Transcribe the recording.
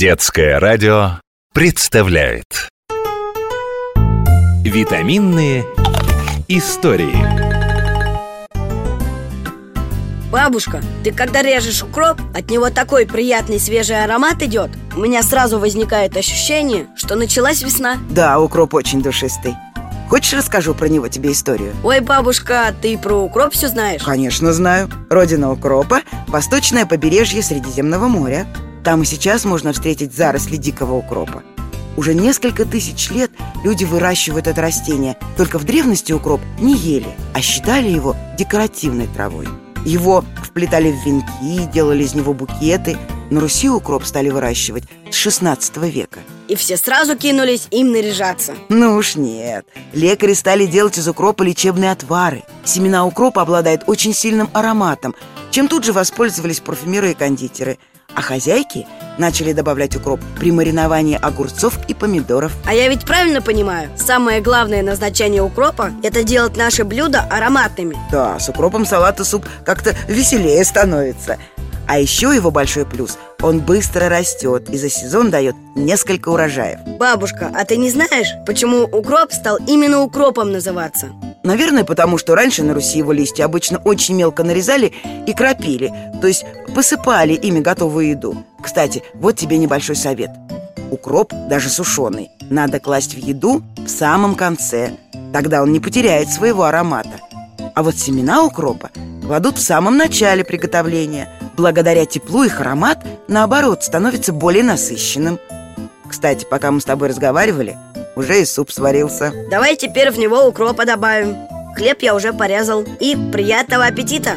Детское радио представляет. Витаминные истории. Бабушка, ты когда режешь укроп, от него такой приятный свежий аромат идет. У меня сразу возникает ощущение, что началась весна. Да, укроп очень душистый. Хочешь, расскажу про него тебе историю? Ой, бабушка, ты про укроп все знаешь? Конечно, знаю. Родина укропа – восточное побережье Средиземного моря Там и сейчас можно встретить заросли дикого укропа. Уже несколько тысяч лет люди выращивают это растение. Только в древности укроп не ели, а считали его декоративной травой. Его вплетали в венки, делали из него букеты. На Руси укроп стали выращивать с 16 века. И все сразу кинулись им наряжаться. Ну уж нет. Лекари стали делать из укропа лечебные отвары. Семена укропа обладают очень сильным ароматом. Чем тут же воспользовались парфюмеры и кондитеры А хозяйки начали добавлять укроп при мариновании огурцов и помидоров А я ведь правильно понимаю? Самое главное назначение укропа – это делать наши блюда ароматными Да, с укропом салат и суп как-то веселее становится А еще его большой плюс – он быстро растет и за сезон дает несколько урожаев Бабушка, а ты не знаешь, почему укроп стал именно укропом называться? Наверное, потому что раньше на Руси его листья обычно очень мелко нарезали и кропили То есть посыпали ими готовую еду. Кстати, вот тебе небольшой совет. Укроп, даже сушеный, надо класть в еду в самом конце. Тогда он не потеряет своего аромата. А вот семена укропа кладут в самом начале приготовления. Благодаря теплу их аромат, наоборот, становится более насыщенным. Кстати, пока мы с тобой разговаривали, уже и суп сварился. Давай теперь в него укропа добавим. Хлеб я уже порезал. И приятного аппетита!